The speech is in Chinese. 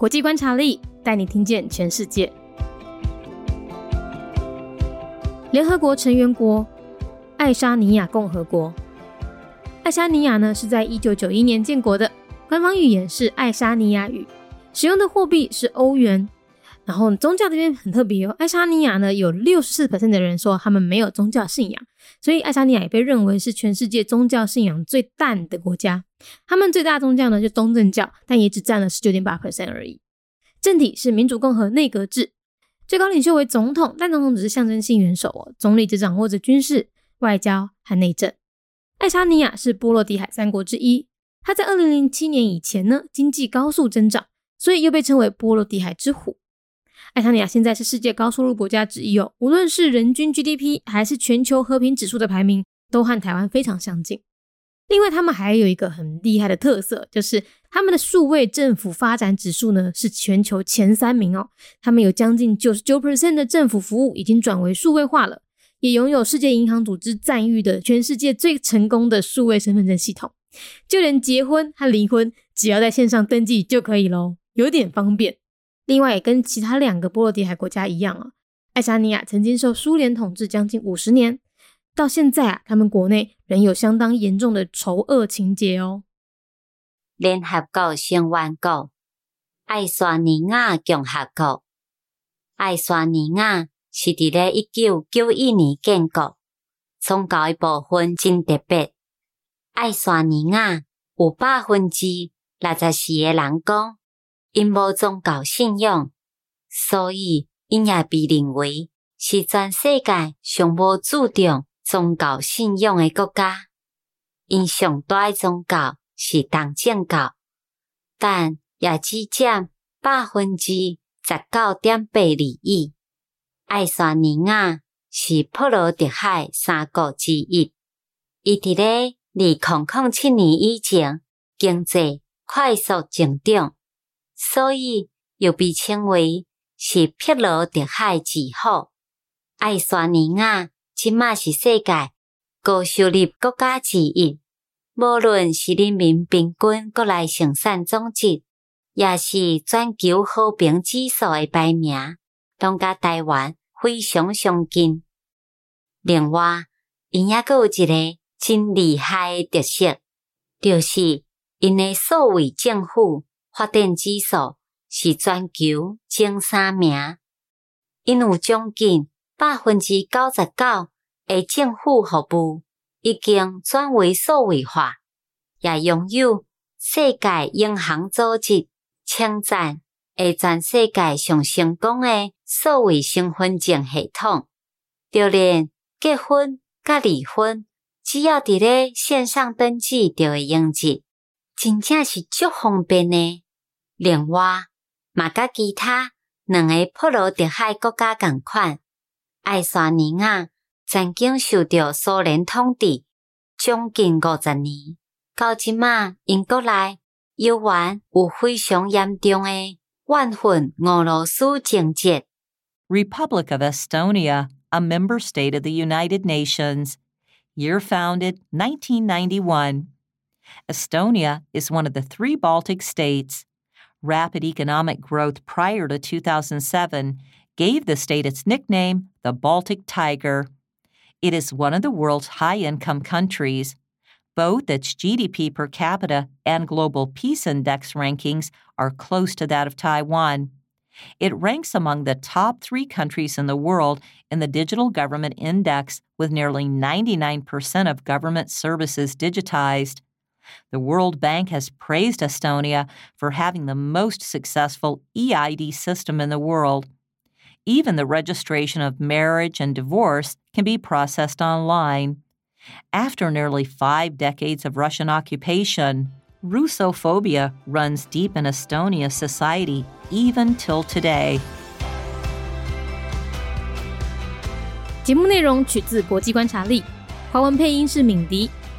国际观察力带你听见全世界。联合国成员国爱沙尼亚共和国。爱沙尼亚呢是在一九九一年建国的，官方语言是爱沙尼亚语，使用的货币是欧元。然后宗教这边很特别哦，爱沙尼亚呢有六十四的人说他们没有宗教信仰，所以爱沙尼亚也被认为是全世界宗教信仰最淡的国家。他们最大宗教呢就东正教，但也只占了十九点八 percent 而已。政体是民主共和内阁制，最高领袖为总统，但总统只是象征性元首哦，总理只掌握着军事、外交和内政。爱沙尼亚是波罗的海三国之一，它在二零零七年以前呢经济高速增长，所以又被称为波罗的海之虎。爱沙尼亚现在是世界高收入国家之一哦，无论是人均 GDP 还是全球和平指数的排名，都和台湾非常相近。另外，他们还有一个很厉害的特色，就是他们的数位政府发展指数呢是全球前三名哦。他们有将近九十九 percent 的政府服务已经转为数位化了。也拥有世界银行组织赞誉的全世界最成功的数位身份证系统，就连结婚和离婚只要在线上登记就可以喽，有点方便。另外，也跟其他两个波罗的海国家一样啊，爱沙尼亚曾经受苏联统治将近五十年，到现在啊，他们国内仍有相当严重的仇恶情节哦。联合国成员国爱沙尼亚共和国，爱沙尼亚。是伫咧一九九一年建国，宗教一部分真特别。爱沙尼亚有百分之六十四诶人讲，因无宗教信仰，所以因也被认为是全世界上无注重宗教信仰的国家。因上大诶宗教是东正教，但也只占百分之十九点八二一。爱沙尼亚是波罗的海三国之一。伊伫咧二零零七年以前经济快速增长，所以又被称为是波罗的海之父。爱沙尼亚即马是世界高收入国家之一，无论是人民平均国内生产总值，也是全球和平指数的排名，拢甲台湾。非常相近。另外，因也阁有一个真厉害诶特色，就是因诶所谓政府发展指数是全球前三名。因有将近百分之九十九诶政府服务已经转为数位化，也拥有世界银行组织称赞。诶，全世界上成功诶数位身份证系统，就连结婚甲离婚，只要伫咧线上登记就会用入，真正是足方便呢。另外，嘛甲其他两个波罗的海国家共款，爱沙尼亚曾经受到苏联统治将近五十年，到即马因国内犹原有非常严重的怨恨俄罗斯情节。Republic of Estonia, a member state of the United Nations. Year founded 1991. Estonia is one of the three Baltic states. Rapid economic growth prior to 2007 gave the state its nickname, the Baltic Tiger. It is one of the world's high income countries. Both its GDP per capita and Global Peace Index rankings are close to that of Taiwan. It ranks among the top three countries in the world in the Digital Government Index, with nearly 99% of government services digitized. The World Bank has praised Estonia for having the most successful EID system in the world. Even the registration of marriage and divorce can be processed online. After nearly five decades of Russian occupation, Russophobia runs deep in Estonia society even till today. 节目内容取自国际观察力，华文配音是敏迪，